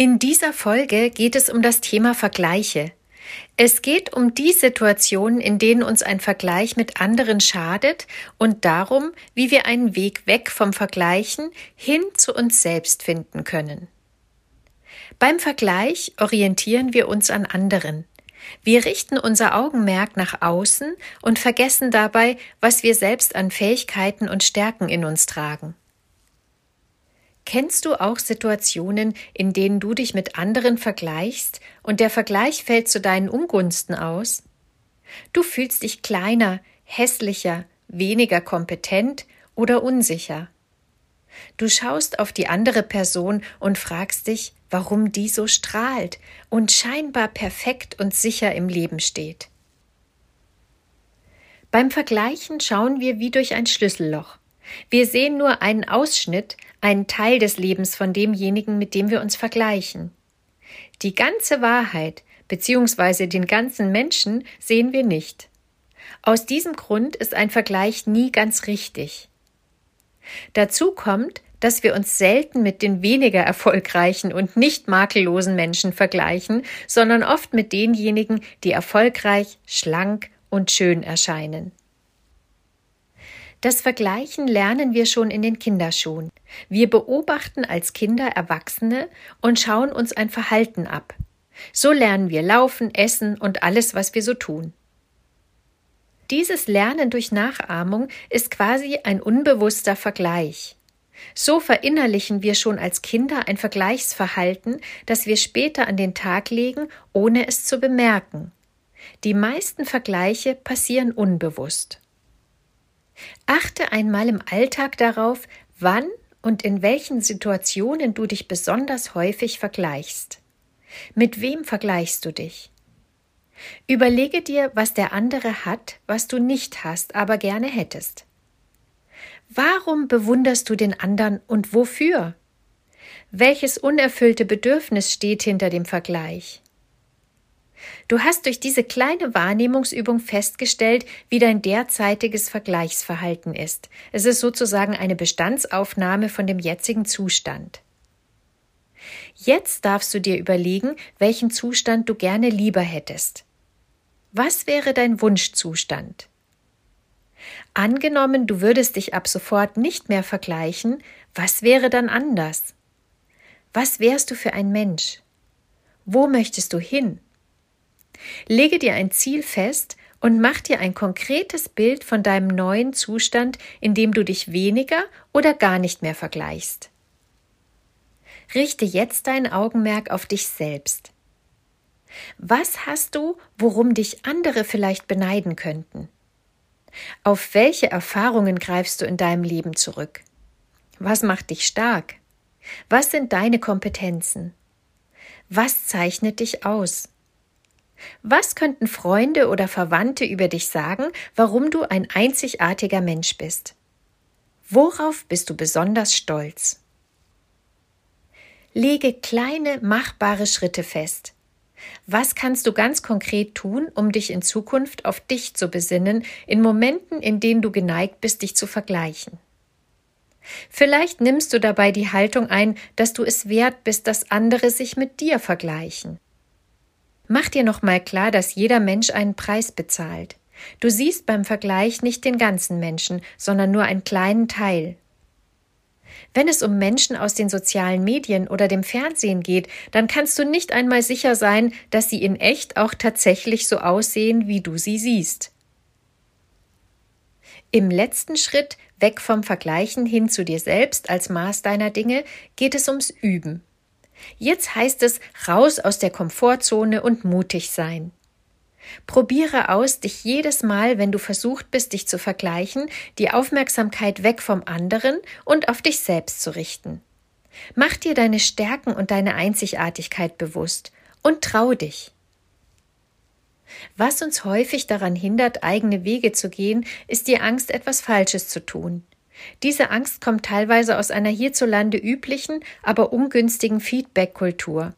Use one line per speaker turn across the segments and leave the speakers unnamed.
In dieser Folge geht es um das Thema Vergleiche. Es geht um die Situationen, in denen uns ein Vergleich mit anderen schadet und darum, wie wir einen Weg weg vom Vergleichen hin zu uns selbst finden können. Beim Vergleich orientieren wir uns an anderen. Wir richten unser Augenmerk nach außen und vergessen dabei, was wir selbst an Fähigkeiten und Stärken in uns tragen. Kennst du auch Situationen, in denen du dich mit anderen vergleichst und der Vergleich fällt zu deinen Ungunsten aus? Du fühlst dich kleiner, hässlicher, weniger kompetent oder unsicher. Du schaust auf die andere Person und fragst dich, warum die so strahlt und scheinbar perfekt und sicher im Leben steht. Beim Vergleichen schauen wir wie durch ein Schlüsselloch. Wir sehen nur einen Ausschnitt, einen Teil des Lebens von demjenigen, mit dem wir uns vergleichen. Die ganze Wahrheit bzw. den ganzen Menschen sehen wir nicht. Aus diesem Grund ist ein Vergleich nie ganz richtig. Dazu kommt, dass wir uns selten mit den weniger erfolgreichen und nicht makellosen Menschen vergleichen, sondern oft mit denjenigen, die erfolgreich, schlank und schön erscheinen. Das Vergleichen lernen wir schon in den Kinderschuhen. Wir beobachten als Kinder Erwachsene und schauen uns ein Verhalten ab. So lernen wir laufen, essen und alles, was wir so tun. Dieses Lernen durch Nachahmung ist quasi ein unbewusster Vergleich. So verinnerlichen wir schon als Kinder ein Vergleichsverhalten, das wir später an den Tag legen, ohne es zu bemerken. Die meisten Vergleiche passieren unbewusst. Achte einmal im Alltag darauf, wann und in welchen Situationen du dich besonders häufig vergleichst. Mit wem vergleichst du dich? Überlege dir, was der andere hat, was du nicht hast, aber gerne hättest. Warum bewunderst du den anderen und wofür? Welches unerfüllte Bedürfnis steht hinter dem Vergleich? Du hast durch diese kleine Wahrnehmungsübung festgestellt, wie dein derzeitiges Vergleichsverhalten ist. Es ist sozusagen eine Bestandsaufnahme von dem jetzigen Zustand. Jetzt darfst du dir überlegen, welchen Zustand du gerne lieber hättest. Was wäre dein Wunschzustand? Angenommen, du würdest dich ab sofort nicht mehr vergleichen, was wäre dann anders? Was wärst du für ein Mensch? Wo möchtest du hin? Lege dir ein Ziel fest und mach dir ein konkretes Bild von deinem neuen Zustand, in dem du dich weniger oder gar nicht mehr vergleichst. Richte jetzt dein Augenmerk auf dich selbst. Was hast du, worum dich andere vielleicht beneiden könnten? Auf welche Erfahrungen greifst du in deinem Leben zurück? Was macht dich stark? Was sind deine Kompetenzen? Was zeichnet dich aus? Was könnten Freunde oder Verwandte über dich sagen, warum du ein einzigartiger Mensch bist? Worauf bist du besonders stolz? Lege kleine, machbare Schritte fest. Was kannst du ganz konkret tun, um dich in Zukunft auf dich zu besinnen, in Momenten, in denen du geneigt bist, dich zu vergleichen? Vielleicht nimmst du dabei die Haltung ein, dass du es wert bist, dass andere sich mit dir vergleichen. Mach dir nochmal klar, dass jeder Mensch einen Preis bezahlt. Du siehst beim Vergleich nicht den ganzen Menschen, sondern nur einen kleinen Teil. Wenn es um Menschen aus den sozialen Medien oder dem Fernsehen geht, dann kannst du nicht einmal sicher sein, dass sie in echt auch tatsächlich so aussehen, wie du sie siehst. Im letzten Schritt, weg vom Vergleichen hin zu dir selbst als Maß deiner Dinge, geht es ums Üben. Jetzt heißt es raus aus der Komfortzone und mutig sein. Probiere aus, dich jedes Mal, wenn du versucht bist, dich zu vergleichen, die Aufmerksamkeit weg vom anderen und auf dich selbst zu richten. Mach dir deine Stärken und deine Einzigartigkeit bewusst Und trau dich. Was uns häufig daran hindert, eigene Wege zu gehen, ist die Angst, etwas Falsches zu tun. Diese Angst kommt teilweise aus einer hierzulande üblichen, aber ungünstigen Feedback-Kultur.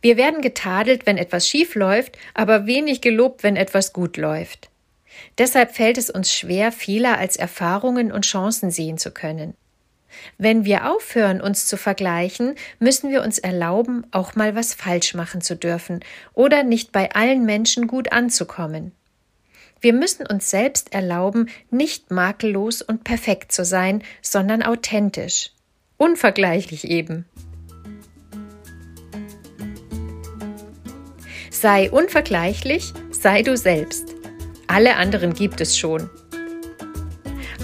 Wir werden getadelt, wenn etwas schief läuft, aber wenig gelobt, wenn etwas gut läuft. Deshalb fällt es uns schwer, Fehler als Erfahrungen und Chancen sehen zu können. Wenn wir aufhören, uns zu vergleichen, müssen wir uns erlauben, auch mal was falsch machen zu dürfen oder nicht bei allen Menschen gut anzukommen. Wir müssen uns selbst erlauben, nicht makellos und perfekt zu sein, sondern authentisch. Unvergleichlich eben. Sei unvergleichlich, sei du selbst. Alle anderen gibt es schon.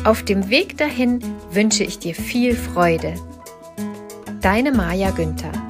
Auf dem Weg dahin wünsche ich dir viel Freude. Deine Maja Günther